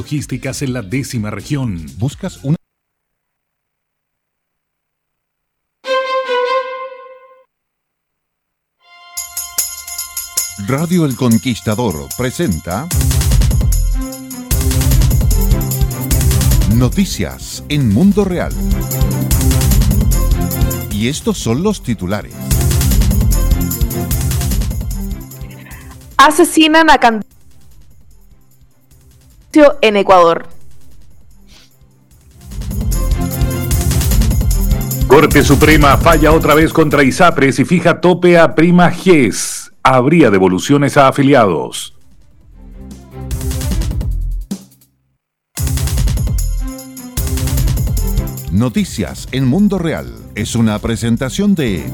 Logísticas en la décima región. ¿Buscas una Radio El Conquistador presenta Noticias en Mundo Real. Y estos son los titulares. Asesinan a candidato en Ecuador. Corte Suprema falla otra vez contra ISAPRES y fija tope a Prima GES. Habría devoluciones a afiliados. Noticias en Mundo Real es una presentación de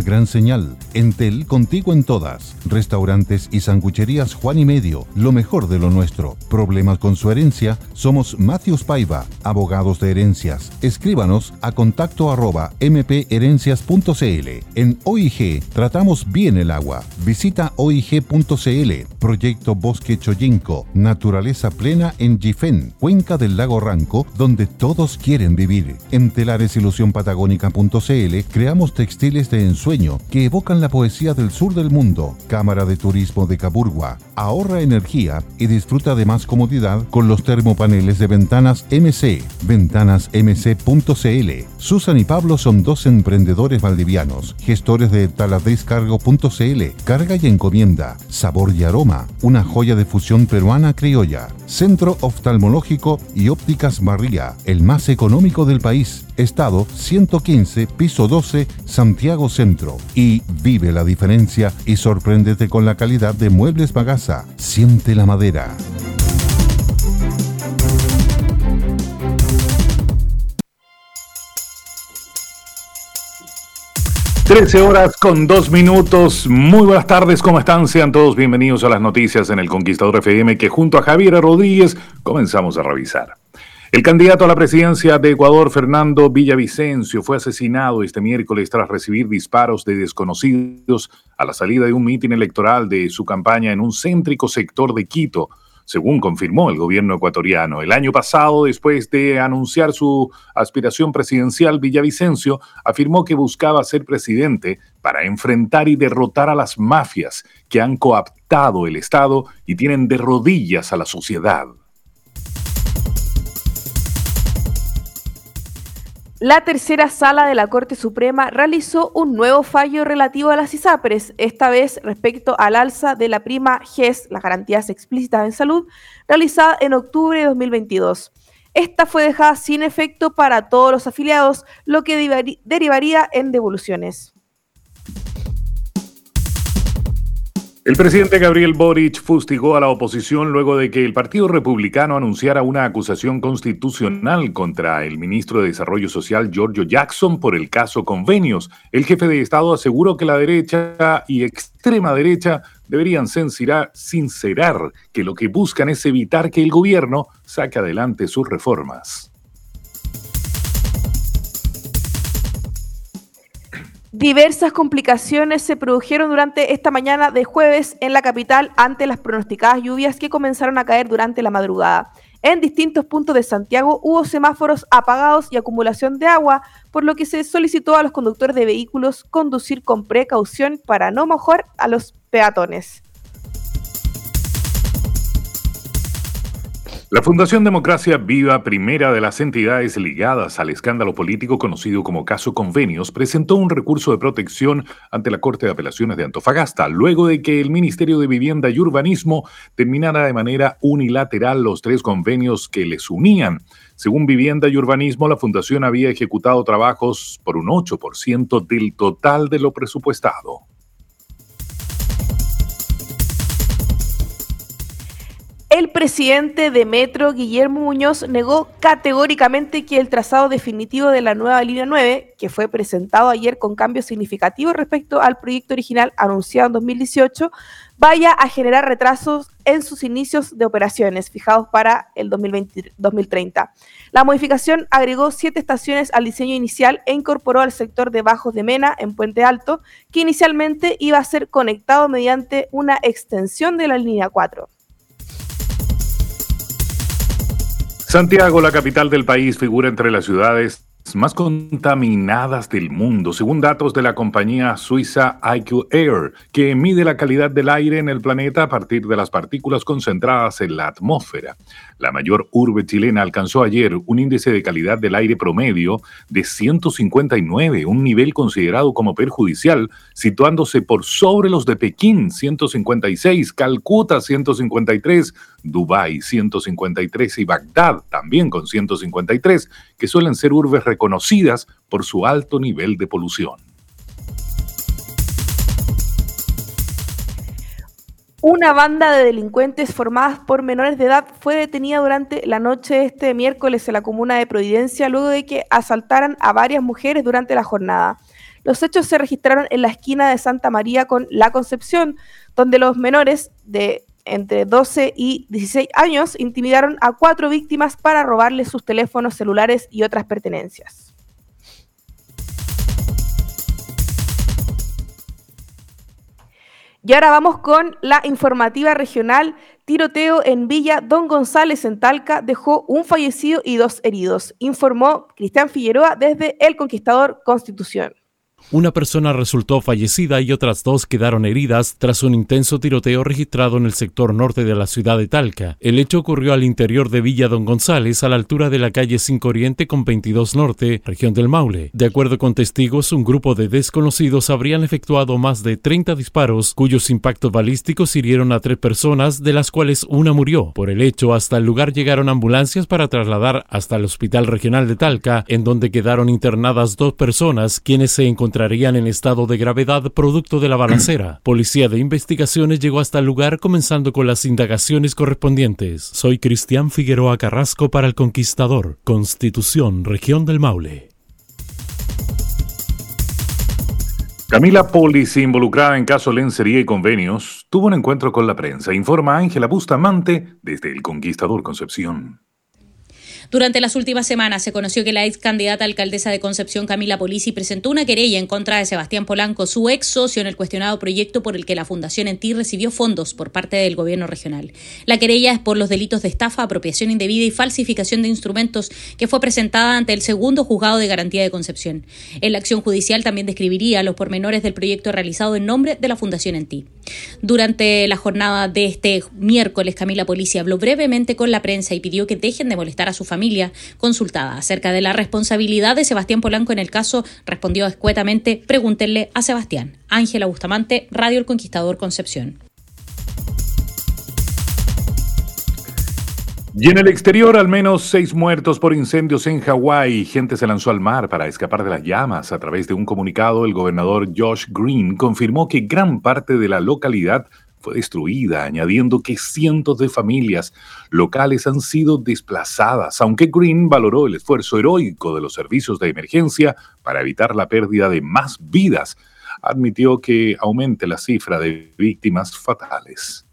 gran señal. Entel contigo en todas. Restaurantes y sangucherías Juan y Medio. Lo mejor de lo nuestro. Problemas con su herencia. Somos Matthews Paiva, abogados de herencias. Escríbanos a contacto arroba mperencias.cl. En OIG tratamos bien el agua. Visita oig.cl. Proyecto Bosque Choyinco. Naturaleza plena en Jifen, cuenca del lago Ranco, donde todos quieren vivir. En telaresilusionpatagónica.cl creamos textiles de ensueño que evocan la poesía del sur del mundo. Cámara de Turismo de Caburgua. Ahorra energía y disfruta de más comodidad con los termopaneles de ventanas MC. Ventanasmc.cl. Susan y Pablo son dos emprendedores valdivianos, gestores de taladescargo.cl. Carga y encomienda. Sabor y aroma. Una joya de fusión peruana criolla. Centro Oftalmológico y Ópticas Barría, el más económico del país. Estado 115, piso 12, Santiago Centro. Y vive la diferencia y sorpréndete con la calidad de Muebles Bagasa. Siente la madera. Trece horas con dos minutos. Muy buenas tardes, ¿cómo están? Sean todos bienvenidos a las noticias en el Conquistador FM que junto a Javier Rodríguez comenzamos a revisar. El candidato a la presidencia de Ecuador, Fernando Villavicencio, fue asesinado este miércoles tras recibir disparos de desconocidos a la salida de un mitin electoral de su campaña en un céntrico sector de Quito, según confirmó el gobierno ecuatoriano. El año pasado, después de anunciar su aspiración presidencial, Villavicencio afirmó que buscaba ser presidente para enfrentar y derrotar a las mafias que han coaptado el Estado y tienen de rodillas a la sociedad. La tercera sala de la Corte Suprema realizó un nuevo fallo relativo a las ISAPRES, esta vez respecto al alza de la prima GES, las garantías explícitas en salud, realizada en octubre de 2022. Esta fue dejada sin efecto para todos los afiliados, lo que derivaría en devoluciones. El presidente Gabriel Boric fustigó a la oposición luego de que el Partido Republicano anunciara una acusación constitucional contra el ministro de Desarrollo Social Giorgio Jackson por el caso convenios. El jefe de Estado aseguró que la derecha y extrema derecha deberían sincerar que lo que buscan es evitar que el gobierno saque adelante sus reformas. Diversas complicaciones se produjeron durante esta mañana de jueves en la capital ante las pronosticadas lluvias que comenzaron a caer durante la madrugada. En distintos puntos de Santiago hubo semáforos apagados y acumulación de agua, por lo que se solicitó a los conductores de vehículos conducir con precaución para no mojar a los peatones. La Fundación Democracia Viva, primera de las entidades ligadas al escándalo político conocido como caso Convenios, presentó un recurso de protección ante la Corte de Apelaciones de Antofagasta, luego de que el Ministerio de Vivienda y Urbanismo terminara de manera unilateral los tres convenios que les unían. Según Vivienda y Urbanismo, la Fundación había ejecutado trabajos por un 8% del total de lo presupuestado. El presidente de Metro, Guillermo Muñoz, negó categóricamente que el trazado definitivo de la nueva línea 9, que fue presentado ayer con cambios significativos respecto al proyecto original anunciado en 2018, vaya a generar retrasos en sus inicios de operaciones fijados para el 2030. La modificación agregó siete estaciones al diseño inicial e incorporó al sector de Bajos de Mena en Puente Alto, que inicialmente iba a ser conectado mediante una extensión de la línea 4. Santiago, la capital del país, figura entre las ciudades más contaminadas del mundo, según datos de la compañía suiza IQ Air, que mide la calidad del aire en el planeta a partir de las partículas concentradas en la atmósfera. La mayor urbe chilena alcanzó ayer un índice de calidad del aire promedio de 159, un nivel considerado como perjudicial, situándose por sobre los de Pekín 156, Calcuta 153, Dubái 153 y Bagdad también con 153, que suelen ser urbes reconocidas por su alto nivel de polución. Una banda de delincuentes formadas por menores de edad fue detenida durante la noche de este miércoles en la comuna de Providencia luego de que asaltaran a varias mujeres durante la jornada. Los hechos se registraron en la esquina de Santa María con La Concepción, donde los menores de entre 12 y 16 años intimidaron a cuatro víctimas para robarles sus teléfonos celulares y otras pertenencias. Y ahora vamos con la informativa regional. Tiroteo en Villa Don González en Talca dejó un fallecido y dos heridos, informó Cristian Figueroa desde El Conquistador Constitución. Una persona resultó fallecida y otras dos quedaron heridas tras un intenso tiroteo registrado en el sector norte de la ciudad de Talca. El hecho ocurrió al interior de Villa Don González, a la altura de la calle 5 Oriente con 22 Norte, región del Maule. De acuerdo con testigos, un grupo de desconocidos habrían efectuado más de 30 disparos, cuyos impactos balísticos hirieron a tres personas, de las cuales una murió. Por el hecho, hasta el lugar llegaron ambulancias para trasladar hasta el Hospital Regional de Talca, en donde quedaron internadas dos personas, quienes se encontraron entrarían en estado de gravedad producto de la balacera. Policía de Investigaciones llegó hasta el lugar comenzando con las indagaciones correspondientes. Soy Cristian Figueroa Carrasco para El Conquistador, Constitución, Región del Maule. Camila Polis, involucrada en caso lencería y convenios, tuvo un encuentro con la prensa, informa Ángela Bustamante desde El Conquistador Concepción. Durante las últimas semanas se conoció que la ex candidata alcaldesa de Concepción, Camila Polisi, presentó una querella en contra de Sebastián Polanco, su ex socio en el cuestionado proyecto por el que la Fundación En Ti recibió fondos por parte del gobierno regional. La querella es por los delitos de estafa, apropiación indebida y falsificación de instrumentos que fue presentada ante el segundo juzgado de garantía de Concepción. En la acción judicial también describiría los pormenores del proyecto realizado en nombre de la Fundación En Ti. Durante la jornada de este miércoles, Camila Polisi habló brevemente con la prensa y pidió que dejen de molestar a su familia. Consultada acerca de la responsabilidad de Sebastián Polanco en el caso, respondió escuetamente, pregúntenle a Sebastián. Ángela Bustamante, Radio El Conquistador Concepción. Y en el exterior, al menos seis muertos por incendios en Hawái. Gente se lanzó al mar para escapar de las llamas. A través de un comunicado, el gobernador Josh Green confirmó que gran parte de la localidad fue destruida, añadiendo que cientos de familias locales han sido desplazadas, aunque Green valoró el esfuerzo heroico de los servicios de emergencia para evitar la pérdida de más vidas. Admitió que aumente la cifra de víctimas fatales.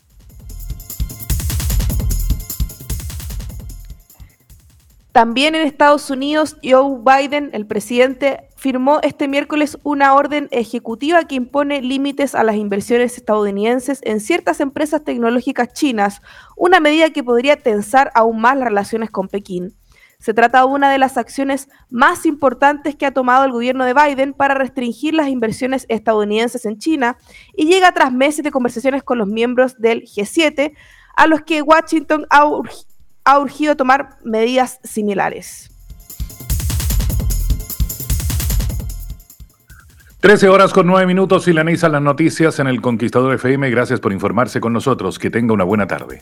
También en Estados Unidos, Joe Biden, el presidente, firmó este miércoles una orden ejecutiva que impone límites a las inversiones estadounidenses en ciertas empresas tecnológicas chinas, una medida que podría tensar aún más las relaciones con Pekín. Se trata de una de las acciones más importantes que ha tomado el gobierno de Biden para restringir las inversiones estadounidenses en China y llega tras meses de conversaciones con los miembros del G7, a los que Washington ha urgido tomar medidas similares. 13 horas con 9 minutos y la las noticias en el Conquistador FM. Gracias por informarse con nosotros. Que tenga una buena tarde.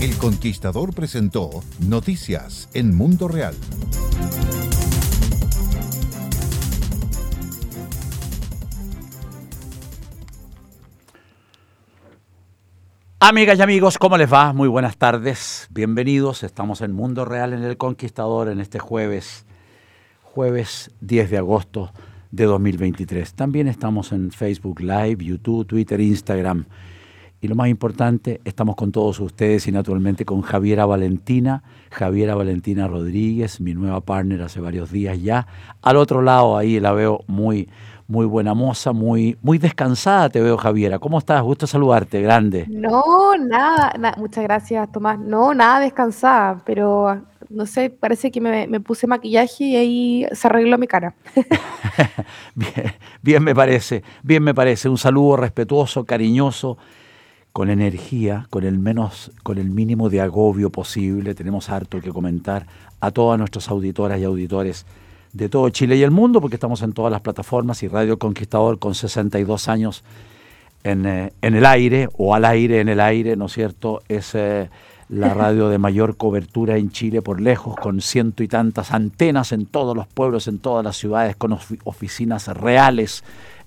El Conquistador presentó Noticias en Mundo Real. Amigas y amigos, ¿cómo les va? Muy buenas tardes, bienvenidos. Estamos en Mundo Real en El Conquistador en este jueves, jueves 10 de agosto de 2023. También estamos en Facebook Live, YouTube, Twitter, Instagram. Y lo más importante, estamos con todos ustedes y naturalmente con Javiera Valentina, Javiera Valentina Rodríguez, mi nueva partner hace varios días ya. Al otro lado ahí la veo muy, muy buena moza, muy, muy descansada te veo, Javiera. ¿Cómo estás? Gusto saludarte, grande. No, nada, muchas gracias, Tomás. No, nada descansada, pero no sé, parece que me, puse maquillaje y ahí se arregló mi cara. bien, bien me parece, bien me parece. Un saludo respetuoso, cariñoso, con energía, con el menos, con el mínimo de agobio posible. Tenemos harto que comentar a todas nuestras auditoras y auditores de todo Chile y el mundo, porque estamos en todas las plataformas y Radio Conquistador con 62 años en, eh, en el aire o al aire en el aire, ¿no es cierto? Es eh, la radio de mayor cobertura en Chile por lejos, con ciento y tantas antenas en todos los pueblos, en todas las ciudades, con oficinas reales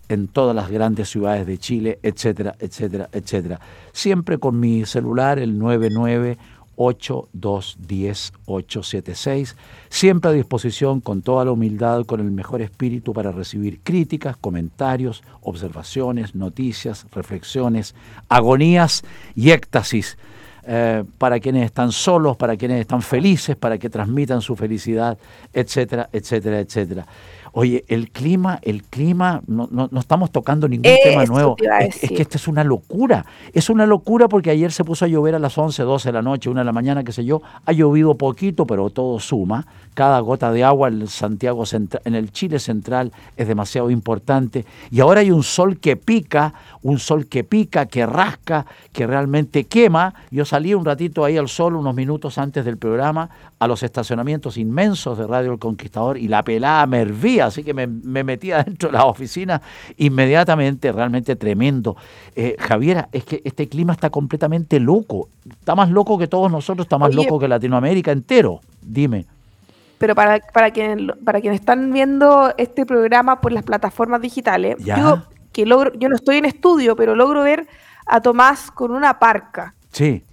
en todas las grandes ciudades de Chile, etcétera, etcétera, etcétera. Siempre con mi celular, el 99 8210 876 siempre a disposición con toda la humildad, con el mejor espíritu para recibir críticas, comentarios, observaciones, noticias, reflexiones, agonías y éxtasis. Eh, para quienes están solos, para quienes están felices, para que transmitan su felicidad, etcétera, etcétera, etcétera. Oye, el clima, el clima, no, no, estamos tocando ningún tema nuevo. Es, es, que esta es una locura. Es una locura porque ayer se puso a llover a las 11, 12 de la noche, 1 de la mañana, qué sé yo. Ha llovido poquito, pero todo suma. Cada gota de agua en el Santiago en el Chile central es demasiado importante. Y ahora hay un sol que pica, un sol que pica, que rasca, que realmente quema. Yo salí un ratito ahí al sol, unos minutos antes del programa, a los estacionamientos inmensos de Radio El Conquistador y la pelada me hervía, así que me, metía dentro de la oficina inmediatamente, realmente tremendo. Eh, Javiera, es que este clima está completamente loco, está más loco que todos nosotros, está más loco que Latinoamérica entero, dime. Pero para, para, quien, para quienes están viendo este programa por las plataformas digitales, yo, que logro, yo no estoy en estudio, pero logro ver a Tomás con una parca. Sí,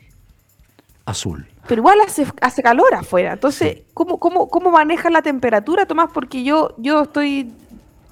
azul pero igual hace, hace calor afuera. Entonces, ¿cómo, cómo, cómo manejas la temperatura, Tomás? Porque yo, yo estoy,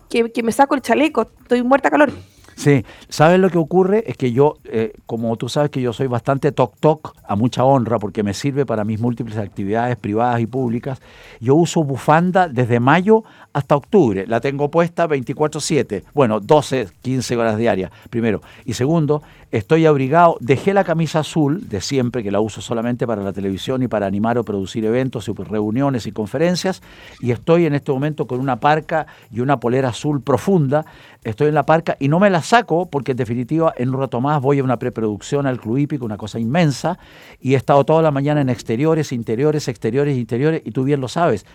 que, que me saco el chaleco, estoy muerta a calor. Sí, ¿sabes lo que ocurre? Es que yo, eh, como tú sabes que yo soy bastante toc-toc, a mucha honra, porque me sirve para mis múltiples actividades privadas y públicas, yo uso bufanda desde mayo hasta octubre. La tengo puesta 24/7, bueno, 12, 15 horas diarias, primero. Y segundo, estoy abrigado, dejé la camisa azul de siempre, que la uso solamente para la televisión y para animar o producir eventos, y reuniones y conferencias, y estoy en este momento con una parca y una polera azul profunda, estoy en la parca y no me la saco porque en definitiva en un rato más voy a una preproducción al Club Hípico, una cosa inmensa, y he estado toda la mañana en exteriores, interiores, exteriores, interiores, y tú bien lo sabes.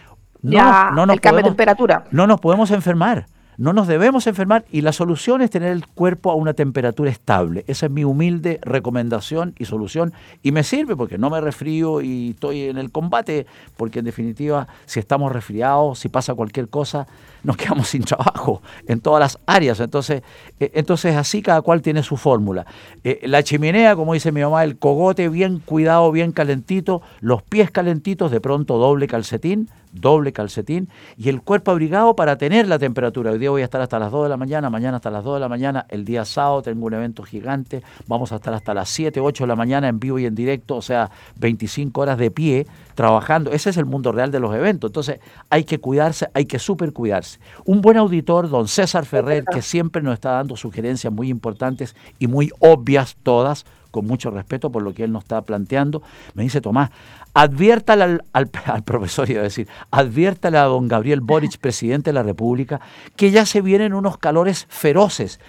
No, no nos el cambio de temperatura. No nos podemos enfermar. No nos debemos enfermar y la solución es tener el cuerpo a una temperatura estable. Esa es mi humilde recomendación y solución y me sirve porque no me resfrío y estoy en el combate, porque en definitiva si estamos resfriados, si pasa cualquier cosa, nos quedamos sin trabajo en todas las áreas. Entonces, eh, entonces así cada cual tiene su fórmula. Eh, la chimenea, como dice mi mamá, el cogote bien cuidado, bien calentito, los pies calentitos, de pronto doble calcetín, doble calcetín y el cuerpo abrigado para tener la temperatura. Hoy día voy a estar hasta las 2 de la mañana, mañana hasta las 2 de la mañana, el día sábado tengo un evento gigante, vamos a estar hasta las 7, 8 de la mañana en vivo y en directo, o sea, 25 horas de pie trabajando. Ese es el mundo real de los eventos. Entonces hay que cuidarse, hay que super cuidarse. Un buen auditor, don César Ferrer, que siempre nos está dando sugerencias muy importantes y muy obvias todas, con mucho respeto por lo que él nos está planteando, me dice Tomás, adviértale al, al, profesor, iba a decir, adviértale a don Gabriel Boric, presidente de la República, que ya se vienen unos calores feroces.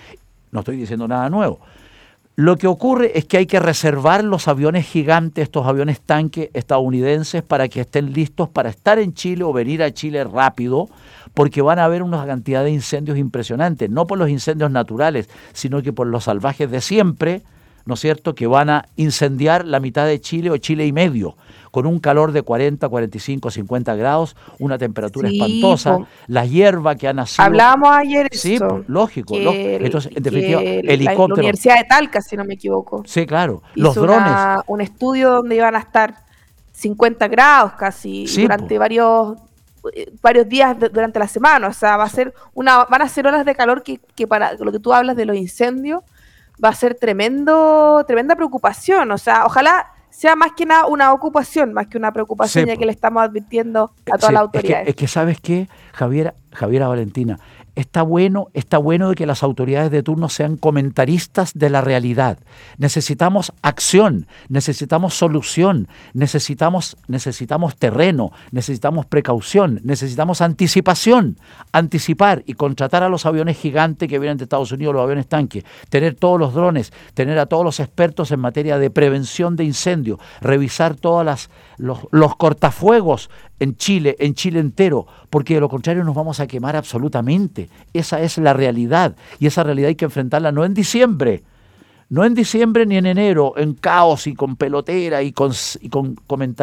No estoy diciendo nada nuevo. Lo que ocurre es que hay que reservar los aviones gigantes, estos aviones tanque estadounidenses, para que estén listos para estar en Chile o venir a Chile rápido, porque van a haber una cantidad de incendios impresionantes, no por los incendios naturales, sino que por los salvajes de siempre, ¿no es cierto?, que van a incendiar la mitad de Chile o Chile y medio, con un calor de 40, 45, 50 grados, una temperatura espantosa, la hierba que ha nacido. Hablábamos ayer Sí, lógico, Entonces, en definitiva, helicóptero. La, Universidad de Talca, si no me equivoco. Sí, claro. Los drones. un estudio donde iban a estar 50 grados casi durante varios eh, varios días durante la semana, o sea, va a ser una, van a ser horas de calor que, que, para lo que tú hablas de los incendios va a ser tremendo, tremenda preocupación, o sea, ojalá sea más que nada una ocupación, más que una preocupación, ya que le estamos advirtiendo a todas las autoridades. Es que, es que, ¿sabes qué, Javiera, Javiera Valentina? Está bueno, está bueno de que las autoridades de turno sean comentaristas de la realidad. Necesitamos acción, necesitamos solución, necesitamos, necesitamos terreno, necesitamos precaución, necesitamos anticipación, anticipar y contratar a los aviones gigantes que vienen de Estados Unidos, los aviones tanques, tener todos los drones, tener a todos los expertos en materia de prevención de incendios, revisar todos los, los cortafuegos en Chile, en Chile entero, porque de lo contrario nos vamos a quemar absolutamente. Esa es la realidad y esa realidad hay que enfrentarla no en diciembre, no en diciembre ni en enero, en caos y con pelotera y con, con, con,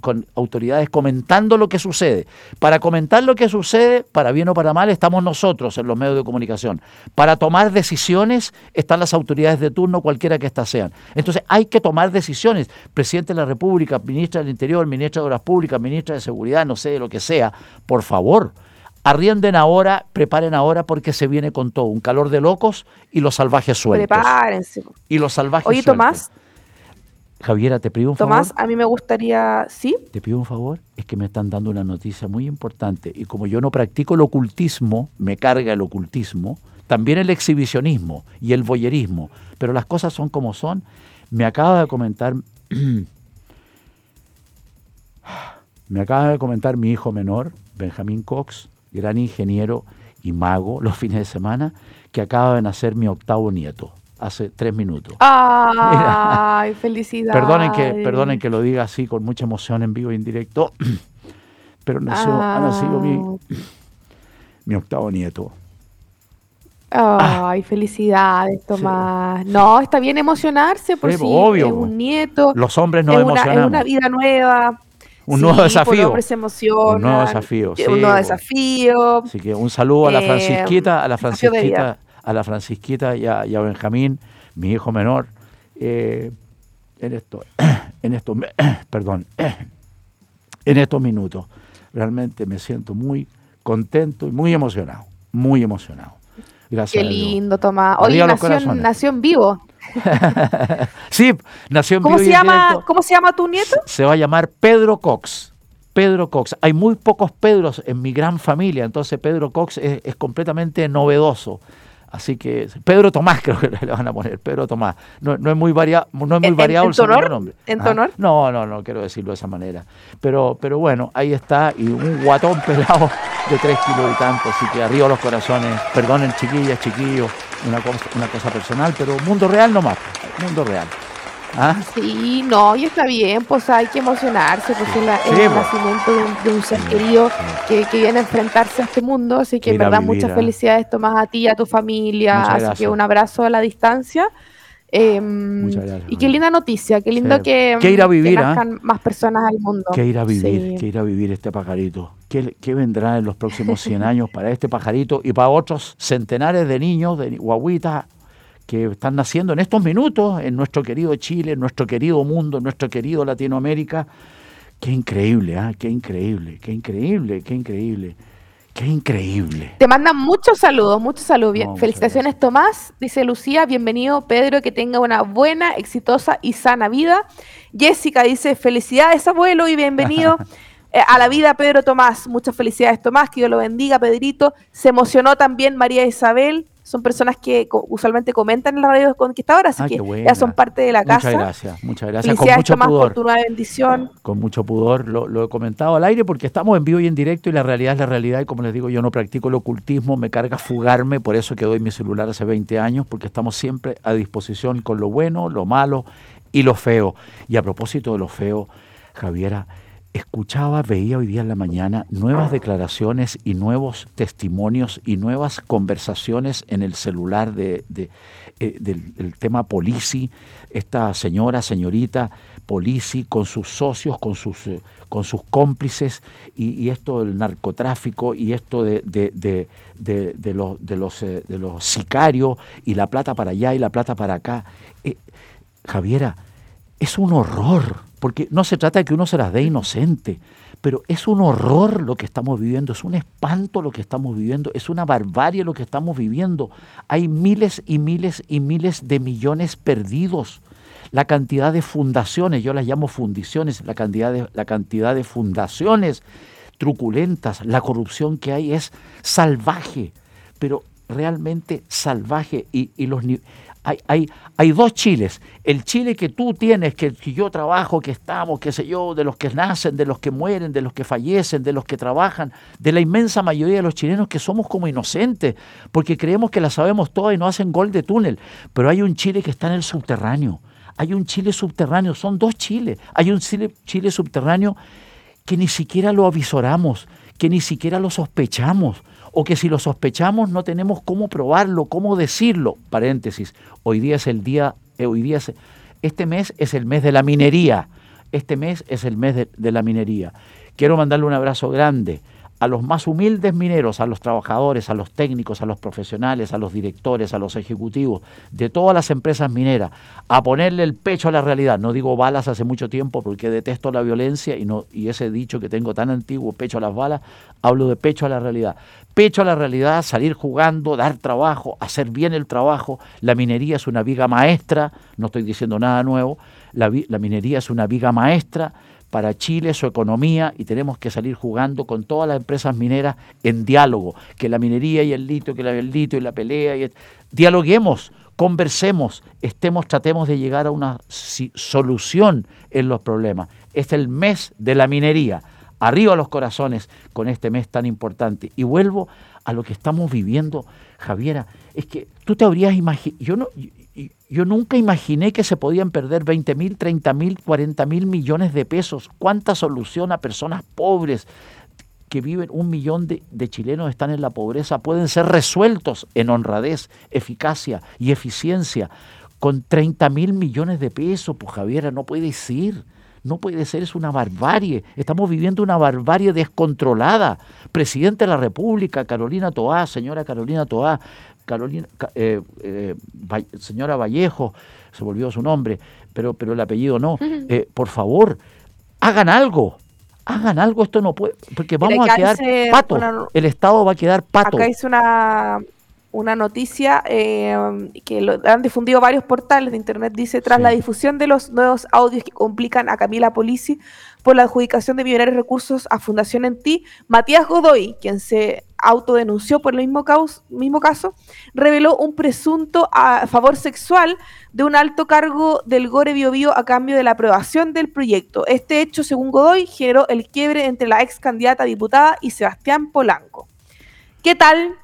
con autoridades comentando lo que sucede. Para comentar lo que sucede, para bien o para mal, estamos nosotros en los medios de comunicación. Para tomar decisiones están las autoridades de turno, cualquiera que éstas sean. Entonces hay que tomar decisiones. Presidente de la República, ministra del Interior, ministra de Obras Públicas, ministra de Seguridad, no sé, lo que sea, por favor Arrienden ahora, preparen ahora porque se viene con todo, un calor de locos y los salvajes sueltos. Prepárense. Y los salvajes Oye, Tomás. Javiera, te pido un favor. Tomás, a mí me gustaría, ¿sí? Te pido un favor, es que me están dando una noticia muy importante y como yo no practico el ocultismo, me carga el ocultismo, también el exhibicionismo y el boyerismo, pero las cosas son como son. Me acaba de comentar me acaba de comentar mi hijo menor, Benjamín Cox, gran ingeniero y mago los fines de semana, que acaba de nacer mi octavo nieto, hace tres minutos. ¡Ay, felicidades! Perdonen que, perdonen que lo diga así con mucha emoción en vivo e indirecto, pero nació, ha nacido mi, ah. mi octavo nieto. Ay, felicidades, Tomás. No, está bien emocionarse por si obvio, es un nieto. Los hombres no emocionamos. es una vida nueva un nuevo desafío. un nuevo desafío. un nuevo desafío. Así que un saludo a la eh, Francisquita, a la Francisquita, a la Francisquita y a, Benjamín, mi hijo menor, eh, en esto, en estos, perdón, en estos minutos. Realmente me siento muy contento y muy emocionado, muy emocionado. Gracias. Qué lindo, Tomás. Hoy nació en vivo. sí, nació en ¿Cómo se llama, ¿Cómo se llama tu nieto? Se va a llamar Pedro Cox. Pedro Cox. Hay muy pocos Pedros en mi gran familia, entonces Pedro Cox es, completamente novedoso. Así que Pedro Tomás creo que le van a poner, Pedro Tomás. No, es muy, varia, no es muy variado el segundo nombre. ¿En tu honor? No, no, no quiero decirlo de esa manera. Pero, pero bueno, ahí está, y un guatón pelado de tres kilos y tanto, así que arriba los corazones. Perdonen chiquillas, chiquillos, una cosa, una cosa personal, pero mundo real nomás, mundo real. ¿Ah? Sí, no, y está bien, pues hay que emocionarse, pues el pues. nacimiento de un, ser querido que, viene a enfrentarse a este mundo, así que en verdad muchas felicidades Tomás a ti a tu familia, así que un abrazo a la distancia. Em, y qué linda noticia, qué lindo que, que, ir a vivir, ¿ah? más personas al mundo. Que ir a vivir, que ir a vivir este pajarito. ¿Qué, ¿Qué, vendrá en los próximos 100 años para este pajarito y para otros centenares de niños, de guaguitas que están naciendo en estos minutos en nuestro querido Chile, en nuestro querido mundo, en nuestro querido Latinoamérica? Qué increíble, ¿ah? qué increíble, qué increíble, qué increíble. Qué increíble. Te mandan muchos saludos, muchos saludos. Felicitaciones, Tomás. Dice Lucía, bienvenido, Pedro, que tenga una buena, exitosa y sana vida. Jessica dice, felicidades, abuelo, y bienvenido. Eh, a la vida, Pedro Tomás. Muchas felicidades, Tomás. Que Dios lo bendiga, Pedrito. Se emocionó también María Isabel son personas que usualmente comentan en la radio conquistadora, así que ya son parte de la casa. Muchas gracias, muchas gracias. con mucho pudor. por tu nueva bendición. Con mucho pudor, lo, he comentado al aire porque estamos en vivo y en directo y la realidad es la realidad y como les digo, yo no practico el ocultismo, me carga fugarme, por eso que doy mi celular hace 20 años, porque estamos siempre a disposición con lo bueno, lo malo y lo feo. Y a propósito de lo feo, Javiera, escuchaba, veía hoy día en la mañana nuevas declaraciones y nuevos testimonios y nuevas conversaciones en el celular de, eh, del, tema Polici, esta señora, señorita Polici, con sus socios, con sus, eh, con sus cómplices, y, esto del narcotráfico, y esto de, de, los, los, eh, de los sicarios, y la plata para allá y la plata para acá. Javiera, es un horror porque no se trata de que uno se las dé inocente, pero es un horror lo que estamos viviendo, es un espanto lo que estamos viviendo, es una barbarie lo que estamos viviendo. Hay miles y miles y miles de millones perdidos. La cantidad de fundaciones, yo las llamo fundiciones, la cantidad de, la cantidad de fundaciones truculentas, la corrupción que hay es salvaje, pero realmente salvaje y, y los hay, hay, dos chiles. El chile que tú tienes, que, yo trabajo, que estamos, qué sé yo, de los que nacen, de los que mueren, de los que fallecen, de los que trabajan, de la inmensa mayoría de los chilenos que somos como inocentes, porque creemos que la sabemos todas y no hacen gol de túnel. Pero hay un Chile que está en el subterráneo. Hay un Chile subterráneo, son dos Chiles. Hay un Chile, Chile subterráneo que ni siquiera lo avisoramos, que ni siquiera lo sospechamos o que si lo sospechamos no tenemos cómo probarlo, cómo decirlo. Paréntesis, hoy día es el día, eh, hoy día este mes es el mes de la minería, este mes es el mes de la minería. Quiero mandarle un abrazo grande a los más humildes mineros, a los trabajadores, a los técnicos, a los profesionales, a los directores, a los ejecutivos de todas las empresas mineras, a ponerle el pecho a la realidad. No digo balas hace mucho tiempo porque detesto la violencia y, no, y ese dicho que tengo tan antiguo, pecho a las balas, hablo de pecho a la realidad. Pecho a la realidad, salir jugando, dar trabajo, hacer bien el trabajo. La minería es una viga maestra, no estoy diciendo nada nuevo, la, la minería es una viga maestra para Chile, su economía, y tenemos que salir jugando con todas las empresas mineras en diálogo, que la minería y el litio, que el litio y la pelea, y dialoguemos, conversemos, estemos, tratemos de llegar a una solución en los problemas. Es el mes de la minería. Arriba los corazones con este mes tan importante. Y vuelvo a lo que estamos viviendo, Javiera. Es que tú te habrías imaginado, yo no, yo nunca imaginé que se podían perder 20 mil, 30 mil, 40 mil millones de pesos. ¿Cuánta solución a personas pobres que viven, un millón de, chilenos están en la pobreza, pueden ser resueltos en honradez, eficacia y eficiencia con 30 mil millones de pesos? Pues Javiera, no puede ser. No puede ser, es una barbarie. Estamos viviendo una barbarie descontrolada. Presidente de la República, Carolina Toá, señora Carolina Toá, Carolina, eh, eh, señora Vallejo, se volvió su nombre, pero, pero el apellido no. Eh, por favor, hagan algo. Hagan algo, esto no puede, porque vamos a quedar pato. el Estado va a quedar pato. Acá hice una, una noticia que lo han difundido varios portales de internet. Dice: tras la difusión de los nuevos audios que complican a Camila Polisi por la adjudicación de millonarios recursos a Fundación en Ti, Matías Godoy, quien se autodenunció por el mismo, mismo caso, reveló un presunto a favor sexual de un alto cargo del Gore Bio, a cambio de la aprobación del proyecto. Este hecho, según Godoy, generó el quiebre entre la ex candidata diputada y Sebastián Polanco. ¿Qué tal?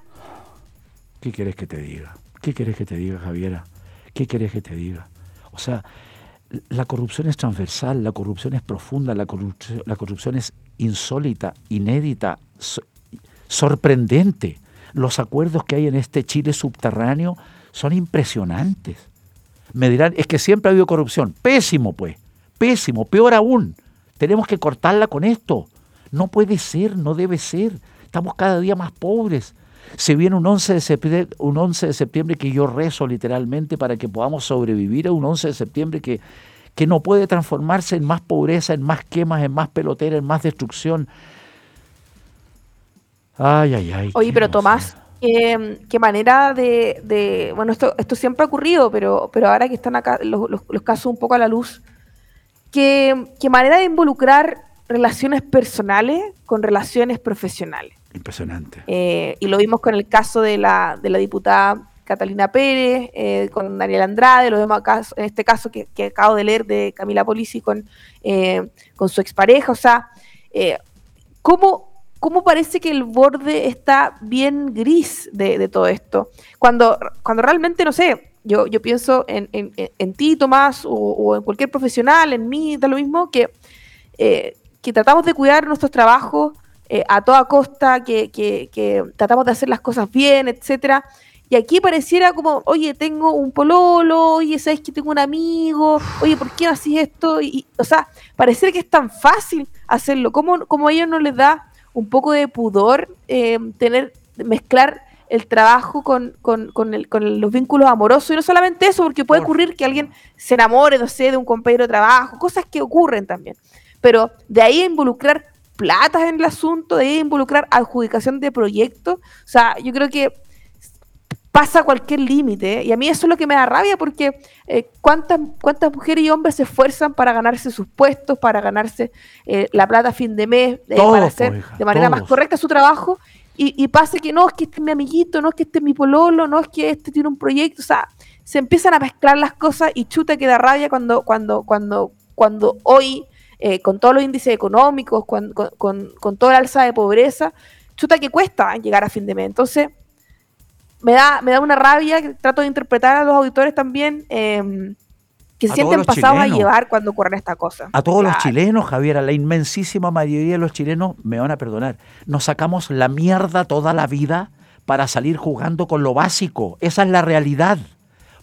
¿Qué quieres que te diga? ¿Qué quieres que te diga, Javiera? ¿Qué quieres que te diga? O sea, la corrupción es transversal, la corrupción es profunda, la corrupción, la es insólita, inédita, sorprendente. Los acuerdos que hay en este Chile subterráneo son impresionantes. Me dirán, es que siempre ha habido corrupción. Pésimo, pues. Pésimo. Peor aún. Tenemos que cortarla con esto. No puede ser, no debe ser. Estamos cada día más pobres. Se viene un 11 de septiembre, un 11 de septiembre que yo rezo literalmente para que podamos sobrevivir a un 11 de septiembre que, que no puede transformarse en más pobreza, en más quemas, en más pelotera, en más destrucción. Ay, ay, ay. Oye, pero Tomás, ¿qué, manera de, Bueno, esto, esto siempre ha ocurrido, pero, pero ahora que están acá los, los, casos un poco a la luz, ¿qué, ¿qué, manera de involucrar relaciones personales con relaciones profesionales? Impresionante. Eh, y lo vimos con el caso de la, de la diputada Catalina Pérez, eh, con Daniel Andrade, lo vemos acá, en este caso que, acabo de leer de Camila Polisi con, eh, con su expareja. O sea, ¿cómo, ¿cómo, parece que el borde está bien gris de, todo esto? Cuando, cuando realmente, no sé, yo, yo pienso en, en, ti, Tomás, o, o, en cualquier profesional, en mí, da lo mismo, que que tratamos de cuidar nuestros trabajos eh, a toda costa, que, que, que, tratamos de hacer las cosas bien, etcétera. Y aquí pareciera como, oye, tengo un pololo, oye, ¿sabes que tengo un amigo? Oye, ¿por qué no haces esto? Y, o sea, pareciera que es tan fácil hacerlo. como como a ellos no les da un poco de pudor eh, tener, mezclar el trabajo con, con, con, el, con, los vínculos amorosos? Y no solamente eso, porque puede ocurrir que alguien se enamore, no sé, de un compañero de trabajo, cosas que ocurren también. Pero de ahí a involucrar platas en el asunto, de involucrar adjudicación de proyectos, o sea, yo creo que pasa cualquier límite. Y a mí eso es lo que me da rabia porque eh, ¿cuántas, cuántas mujeres y hombres se esfuerzan para ganarse sus puestos, para ganarse eh, la plata a fin de mes, eh, para hacer de manera más correcta su trabajo. Y, y, pasa que no, es que este es mi amiguito, no es que este es mi pololo, no es que este tiene un proyecto. O sea, se empiezan a mezclar las cosas y chuta que da rabia cuando, cuando, cuando, cuando hoy, con todos los índices económicos, con, con, con toda la alza de pobreza, chuta que cuesta llegar a fin de mes. Entonces, me da, me da una rabia, trato de interpretar a los auditores también, em, que se sienten pasados a llevar cuando ocurren esta cosa. A todos los chilenos, Javier, a la inmensísima mayoría de los chilenos, me van a perdonar, nos sacamos la mierda toda la vida para salir jugando con lo básico. Esa es la realidad.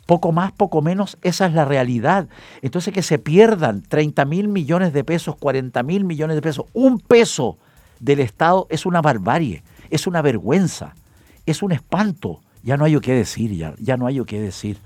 Poco más, poco menos, esa es la realidad. Entonces que se pierdan 30 mil millones de pesos, 40 mil millones de pesos, un peso del Estado es una barbarie, es una vergüenza es un espanto. Ya no hay qué decir, ya, ya no hay qué decir.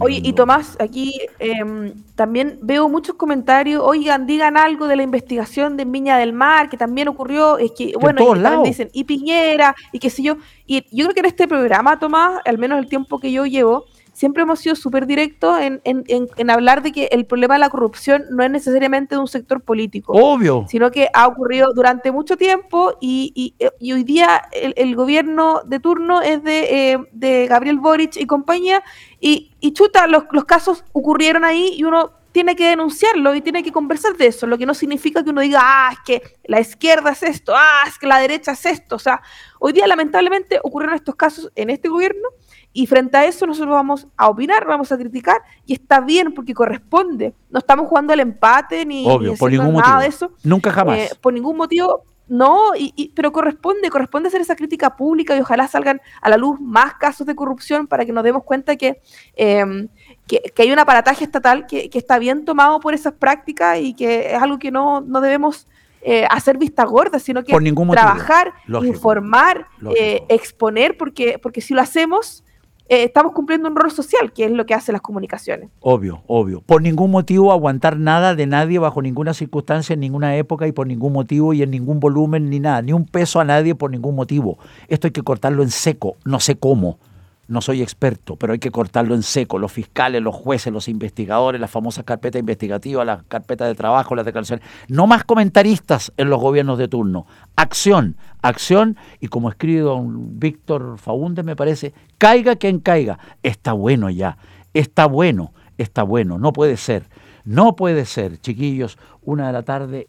Oye, y Tomás, aquí em, también veo muchos comentarios, oigan, digan algo de la investigación de Viña del Mar, que también ocurrió, es que, bueno, y dicen, y Piñera, y qué sé yo. Y yo creo que en este programa, Tomás, al menos el tiempo que yo llevo, siempre hemos sido súper directos en, en, en, hablar de que el problema de la corrupción no es necesariamente de un sector político. Obvio. Sino que ha ocurrido durante mucho tiempo y, y, y hoy día el, el, gobierno de turno es de, eh, de Gabriel Boric y compañía. Y, y chuta, los, los casos ocurrieron ahí y uno tiene que denunciarlo y tiene que conversar de eso, lo que no significa que uno diga, ah, es que la izquierda es esto, ah, es que la derecha es esto. O sea, hoy día lamentablemente ocurrieron estos casos en este gobierno y frente a eso nosotros vamos a opinar, vamos a criticar y está bien porque corresponde. No estamos jugando al empate ni, por ningún nada de eso. Nunca jamás. Eh, por ningún motivo, no, y, pero corresponde, corresponde hacer esa crítica pública y ojalá salgan a la luz más casos de corrupción para que nos demos cuenta que, em, que, hay un aparataje estatal que, está bien tomado por esas prácticas y que es algo que no, no debemos eh, hacer vista gorda, sino que trabajar, informar, eh, exponer, porque, porque si lo hacemos eh, estamos cumpliendo un rol social, que es lo que hacen las comunicaciones. Obvio, obvio. Por ningún motivo aguantar nada de nadie bajo ninguna circunstancia, en ninguna época y por ningún motivo y en ningún volumen ni nada, ni un peso a nadie por ningún motivo. Esto hay que cortarlo en seco, no sé cómo no soy experto, pero hay que cortarlo en seco. Los fiscales, los jueces, los investigadores, las famosas carpetas investigativas, las carpetas de trabajo, las declaraciones. No más comentaristas en los gobiernos de turno. Acción, acción. Y como escribe don Víctor Faúndez, me parece, caiga quien caiga. Está bueno ya. Está bueno, está bueno. No puede ser. No puede ser, chiquillos. Una de la tarde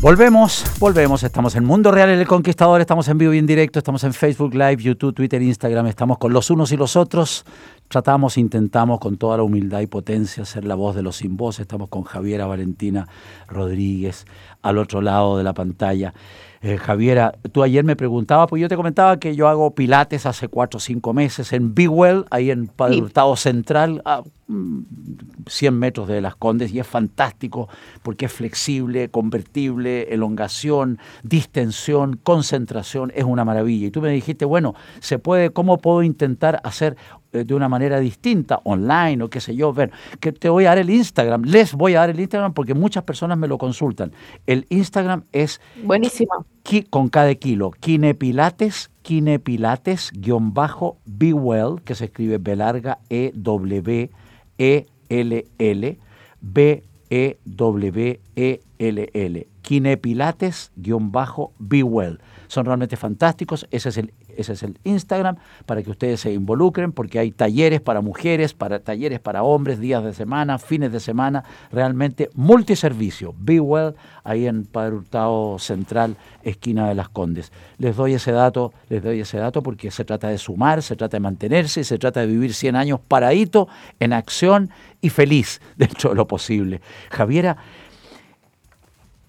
Volvemos, volvemos, estamos en Mundo Real en El Conquistador, estamos en vivo y en directo, estamos en Facebook Live, YouTube, Twitter, Instagram, estamos con los unos y los otros, tratamos, intentamos con toda la humildad y potencia ser la voz de los sin voz, estamos con Javiera Valentina Rodríguez al otro lado de la pantalla. Eh, Javiera, tú ayer me preguntabas, pues yo te comentaba que yo hago pilates hace cuatro o cinco meses en Big Well, ahí en Padre Central, a 100 mm, metros de Las Condes, y es fantástico porque es flexible, convertible, elongación, distensión, concentración, es una maravilla. Y tú me dijiste, bueno, se puede, ¿cómo puedo intentar hacer eh, de una manera distinta, online o qué sé yo, ver, que te voy a dar el Instagram, les voy a dar el Instagram porque muchas personas me lo consultan. El Instagram es... Buenísimo con cada kilo, Kinepilates, Kinepilates, guion bajo, Be Well, que se escribe B larga, E, W, E, L, L, B, E, W, E, L, L. Kinepilates, guion bajo, Be Well. Son realmente fantásticos. Ese es el ese es el Instagram, para que ustedes se involucren, porque hay talleres para mujeres, para talleres para hombres, días de semana, fines de semana, realmente multiservicio. Be Well, ahí en Padre Hurtado Central, esquina de las Condes. Les doy ese dato, les doy ese dato porque se trata de sumar, se trata de mantenerse, se trata de vivir 100 años paradito, en acción y feliz dentro de lo posible. Javiera,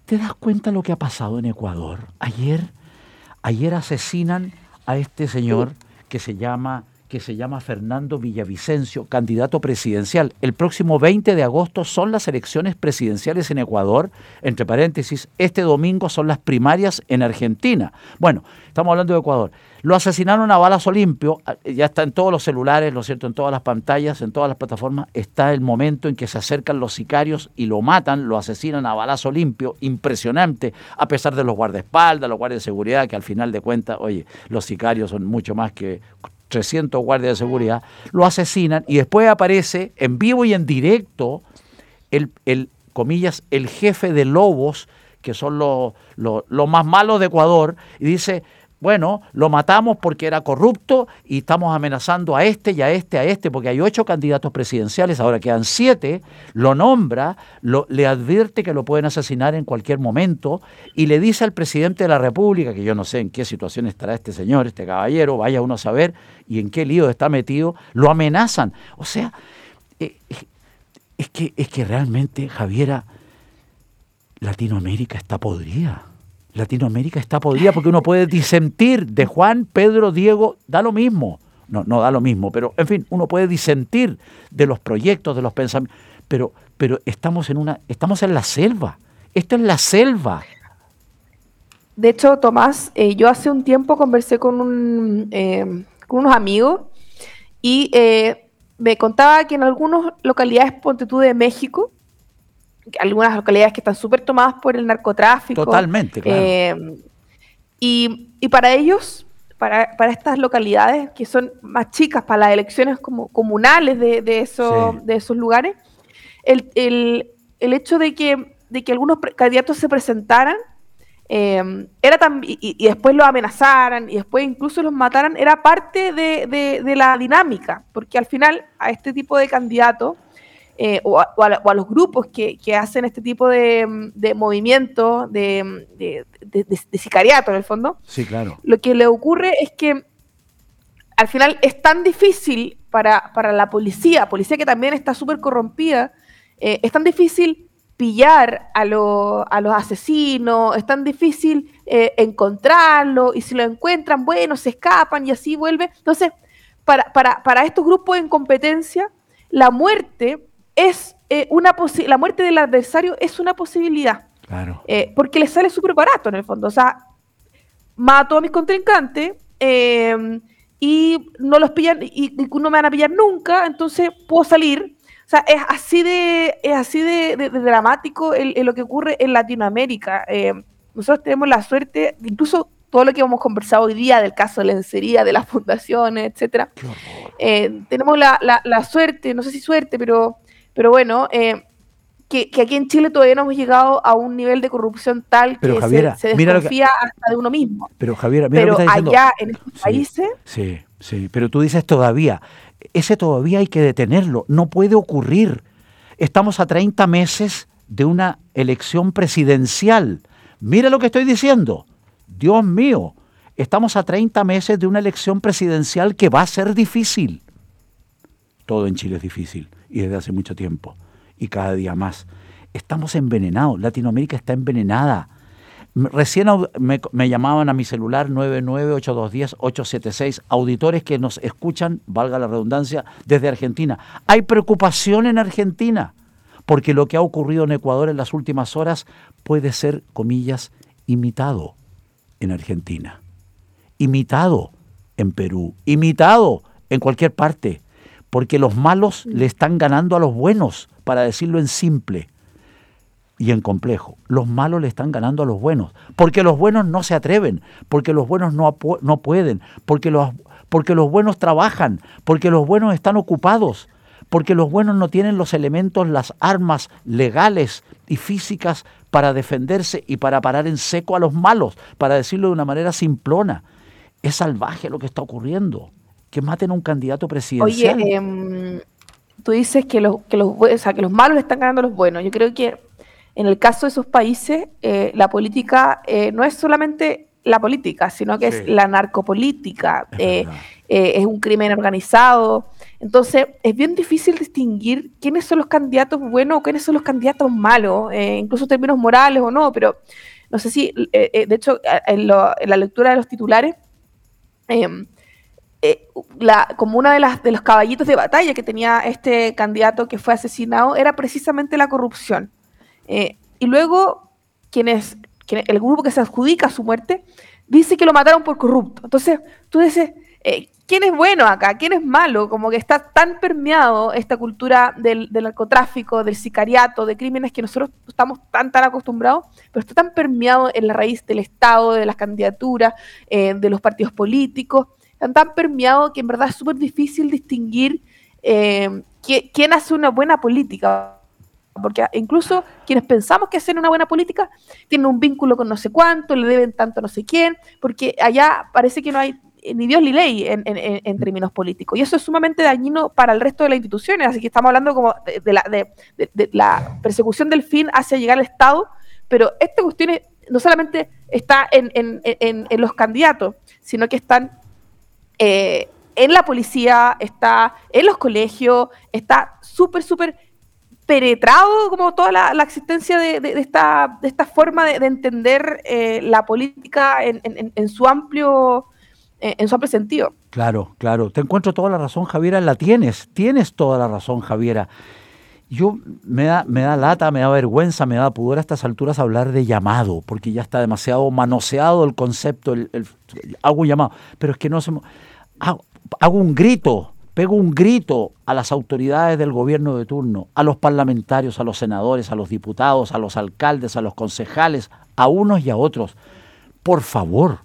¿te das cuenta lo que ha pasado en Ecuador? Ayer, ayer asesinan a este señor que se llama que se llama Fernando Villavicencio, candidato presidencial. El próximo 20 de agosto son las elecciones presidenciales en Ecuador, entre paréntesis, este domingo son las primarias en Argentina. Bueno, estamos hablando de Ecuador. Lo asesinaron a balazo limpio, ya está en todos los celulares, ¿lo cierto?, en todas las pantallas, en todas las plataformas, está el momento en que se acercan los sicarios y lo matan, lo asesinan a balazo limpio, impresionante, a pesar de los guardaespaldas, los guardias de seguridad, que al final de cuentas, oye, los sicarios son mucho más que 300 guardias de seguridad, lo asesinan y después aparece en vivo y en directo el, el comillas, el jefe de lobos, que son los, los más malos de Ecuador, y dice, bueno, lo matamos porque era corrupto y estamos amenazando a este y a este, a este, porque hay ocho candidatos presidenciales, ahora quedan siete, lo nombra, le advierte que lo pueden asesinar en cualquier momento y le dice al presidente de la República, que yo no sé en qué situación estará este señor, este caballero, vaya uno a saber y en qué lío está metido, lo amenazan. O sea, eh, es, que, es que realmente, Javiera, Latinoamérica está podrida. Latinoamérica está podrida porque uno puede disentir de Juan, Pedro, Diego, da lo mismo. No, no da lo mismo, pero en fin, uno puede disentir de los proyectos, de los pensamientos, pero, pero estamos en una, estamos en la selva. Esto es la selva. De hecho, Tomás, eh, yo hace un tiempo conversé con, un, eh, con unos amigos y eh, me contaba que en algunas localidades, Ponte tú de México, algunas localidades que están súper tomadas por el narcotráfico. Totalmente, claro. Eh, y, y, para ellos, para, para, estas localidades que son más chicas, para las elecciones como comunales de, de, eso, sí. de esos lugares, el, el, el, hecho de que, de que algunos candidatos se presentaran eh, era y, y, después los amenazaran y después incluso los mataran, era parte de, de, de la dinámica, porque al final a este tipo de candidatos eh, o, a, o, a, o, a, los grupos que, que hacen este tipo de, de movimiento, de, de, de, sicariato en el fondo, sí, claro. lo que le ocurre es que al final es tan difícil para, para la policía, policía que también está súper corrompida, eh, es tan difícil pillar a, lo, a, los asesinos, es tan difícil eh, encontrarlo, y si lo encuentran, bueno, se escapan y así vuelve. Entonces, para, para, para estos grupos en competencia, la muerte es eh, una la muerte del adversario es una posibilidad. Claro. Eh, porque le sale súper barato en el fondo. O sea, mato a mis contrincantes eh, y no los pillan y, y, no me van a pillar nunca, entonces puedo salir. O sea, es así de, es así de, de, de dramático el, el lo que ocurre en Latinoamérica. Eh, nosotros tenemos la suerte, incluso todo lo que hemos conversado hoy día del caso de lencería, de las fundaciones, etcétera. Eh, tenemos la, la, la, suerte, no sé si suerte, pero pero bueno, eh, que, que, aquí en Chile todavía no hemos llegado a un nivel de corrupción tal pero, que Javiera, se, se desconfía que, hasta de uno mismo. Pero Javier, mira pero lo que está allá en estos sí, países... Sí, sí, pero tú dices todavía, ese todavía hay que detenerlo, no puede ocurrir. Estamos a 30 meses de una elección presidencial. Mira lo que estoy diciendo. Dios mío, estamos a 30 meses de una elección presidencial que va a ser difícil. Todo en Chile es difícil y desde hace mucho tiempo y cada día más. Estamos envenenados, Latinoamérica está envenenada. Recién me, llamaban a mi celular 998210876 auditores que nos escuchan, valga la redundancia, desde Argentina. Hay preocupación en Argentina porque lo que ha ocurrido en Ecuador en las últimas horas puede ser, comillas, imitado en Argentina, imitado en Perú, imitado en cualquier parte porque los malos le están ganando a los buenos, para decirlo en simple. y en complejo. Los malos le están ganando a los buenos, porque los buenos no se atreven, porque los buenos no, no pueden, porque los, porque los buenos trabajan, porque los buenos están ocupados, porque los buenos no tienen los elementos, las armas legales y físicas para defenderse y para parar en seco a los malos, para decirlo de una manera simplona. Es salvaje lo que está ocurriendo. Que maten a un candidato presidencial. Oye, em, tú dices que los, que, los, que los malos le están ganando a los buenos. Yo creo que en el caso de esos países, eh, la política eh, no es solamente la política, sino que es la narcopolítica, es, eh, es, un crimen organizado. Entonces, es bien difícil distinguir quiénes son los candidatos buenos o quiénes son los candidatos malos, incluso en términos morales o no, pero no sé si, de hecho, en, la lectura de los titulares, em, la, como una de las de los caballitos de batalla que tenía este candidato que fue asesinado era precisamente la corrupción. Eh, y luego, quienes, el grupo que se adjudica su muerte dice que lo mataron por corrupto. Entonces, tú dices, eh, ¿quién es bueno acá? ¿Quién es malo? Como que está tan permeado esta cultura del, narcotráfico, del sicariato, de crímenes que nosotros estamos tan, tan acostumbrados, pero está tan permeado en la raíz del Estado, de las candidaturas, eh, de los partidos políticos, tan, tan permeado que en verdad es súper difícil distinguir quién hace una buena política porque incluso quienes pensamos que hacen una buena política tienen un vínculo con no sé cuánto, le deben tanto no sé quién, porque allá parece que no hay ni Dios ni ley en, términos políticos. Y eso es sumamente dañino para el resto de las instituciones. Así que estamos hablando como de, la, persecución del fin hacia llegar al Estado, pero esta cuestión no solamente está en, los candidatos, sino que están eh, en la policía, está en los colegios, está súper, súper penetrado como toda la, existencia de, esta, de esta forma de, entender eh, la política en, su amplio eh, en su amplio sentido. Claro, claro. Te encuentro toda la razón, Javiera. La tienes, tienes toda la razón, Javiera. Yo me da, me da lata, me da vergüenza, me da pudor a estas alturas hablar de llamado, porque ya está demasiado manoseado el concepto, el, hago un llamado, pero es que no se... hago un grito, pego un grito a las autoridades del gobierno de turno, a los parlamentarios, a los senadores, a los diputados, a los alcaldes, a los concejales, a unos y a otros. Por favor,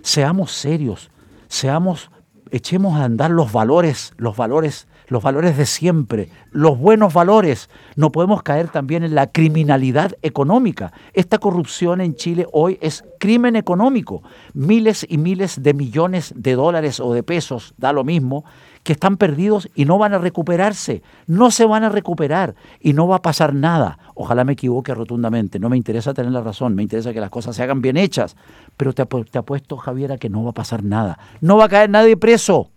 seamos serios, seamos, echemos a andar los valores, los valores los valores de siempre, los buenos valores. No podemos caer también en la criminalidad económica. Esta corrupción en Chile hoy es crimen económico. Miles y miles de millones de dólares o de pesos, da lo mismo, que están perdidos y no van a recuperarse. No se van a recuperar y no va a pasar nada. Ojalá me equivoque rotundamente. No me interesa tener la razón, me interesa que las cosas se hagan bien hechas. Pero te, apuesto, Javier, a que no va a pasar nada. No va a caer nadie preso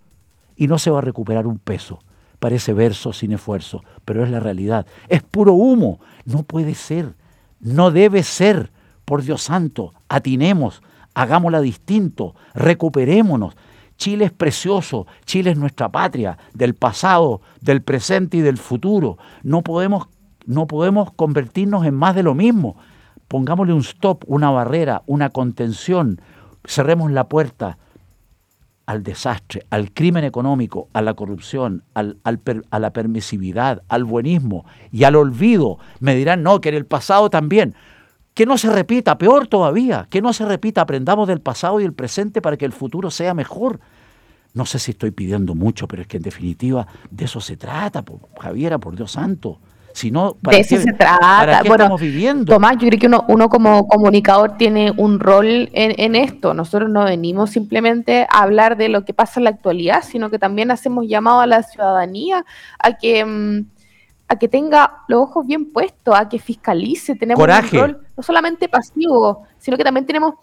y no se va a recuperar un peso. Parece verso sin esfuerzo, pero es la realidad. Es puro humo. No puede ser. No debe ser. Por Dios santo, atinemos, hagámosla distinto, recuperémonos. Chile es precioso, Chile es nuestra patria, del pasado, del presente y del futuro. No podemos, no podemos convertirnos en más de lo mismo. Pongámosle un stop, una barrera, una contención. Cerremos la puerta, al desastre, al crimen económico, a la corrupción, al, a la permisividad, al buenismo y al olvido. Me dirán, no, que en el pasado también. Que no se repita, peor todavía, que no se repita, aprendamos del pasado y el presente para que el futuro sea mejor. No sé si estoy pidiendo mucho, pero es que en definitiva de eso se trata, Javiera, por Dios santo. Si no, ¿para de eso se trata. estamos viviendo? Tomás, yo creo que uno, uno como comunicador tiene un rol en, en, esto. Nosotros no venimos simplemente a hablar de lo que pasa en la actualidad, sino que también hacemos llamado a la ciudadanía a que, mm, a que tenga los ojos bien puestos, a que fiscalice. Tenemos un rol no solamente pasivo, sino que también tenemos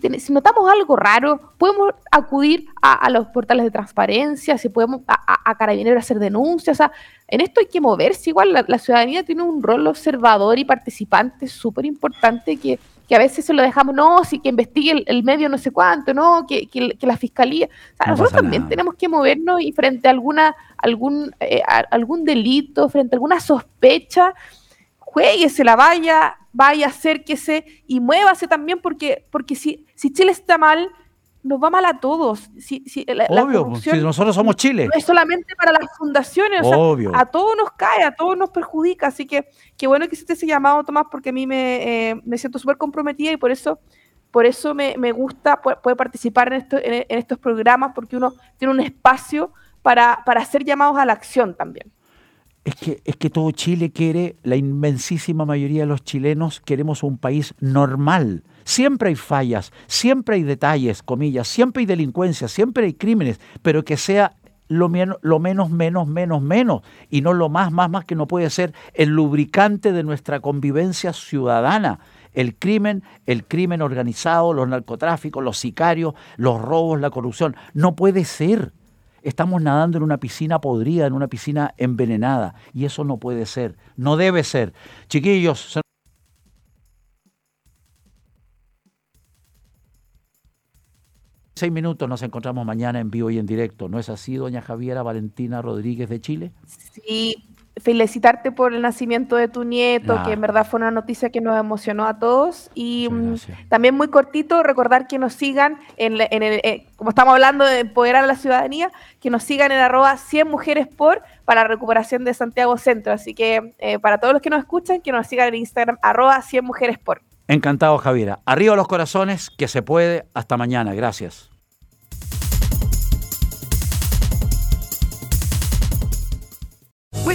si, notamos algo raro, podemos acudir a, los portales de transparencia, si podemos a, a, Carabineros hacer denuncias. O sea, en esto hay que moverse. Igual la, ciudadanía tiene un rol observador y participante súper importante que, a veces se lo dejamos, no, sí que investigue el, medio no sé cuánto, no, que, la fiscalía. O sea, nosotros también tenemos que movernos y frente a alguna, algún, eh, algún delito, frente a alguna sospecha, jueguese la vaya, vaya, acérquese y muévase también porque, porque si, si Chile está mal, nos va mal a todos. Si, si la, Obvio, pues, si nosotros somos Chile. No es solamente para las fundaciones, Obvio. a todos nos cae, a todos nos perjudica. Así que qué bueno que hiciste ese llamado, Tomás, porque a mí me, eh, me siento súper comprometida y por eso, por eso me, me gusta poder, participar en, esto, en, estos programas, porque uno tiene un espacio para, para hacer llamados a la acción también. Es que, es que todo Chile quiere, la inmensísima mayoría de los chilenos queremos un país normal Siempre hay fallas, siempre hay detalles, comillas, siempre hay delincuencia, siempre hay crímenes, pero que sea lo, lo, menos, menos, menos, menos, y no lo más, más, más que no puede ser el lubricante de nuestra convivencia ciudadana. El crimen, el crimen organizado, los narcotráficos, los sicarios, los robos, la corrupción. No puede ser. Estamos nadando en una piscina podrida, en una piscina envenenada, y eso no puede ser, no debe ser. Chiquillos, seis minutos nos encontramos mañana en vivo y en directo. ¿No es así, doña Javiera Valentina Rodríguez de Chile? Sí, felicitarte por el nacimiento de tu nieto, que en verdad fue una noticia que nos emocionó a todos. Y mm, también muy cortito, recordar que nos sigan, en, el, eh, como estamos hablando de empoderar a la ciudadanía, que nos sigan en arroba 100 mujeres por para la recuperación de Santiago Centro. Así que eh, para todos los que nos escuchan, que nos sigan en Instagram arroba 100 mujeres por. Encantado, Javiera. Arriba los corazones, que se puede. Hasta mañana. Gracias.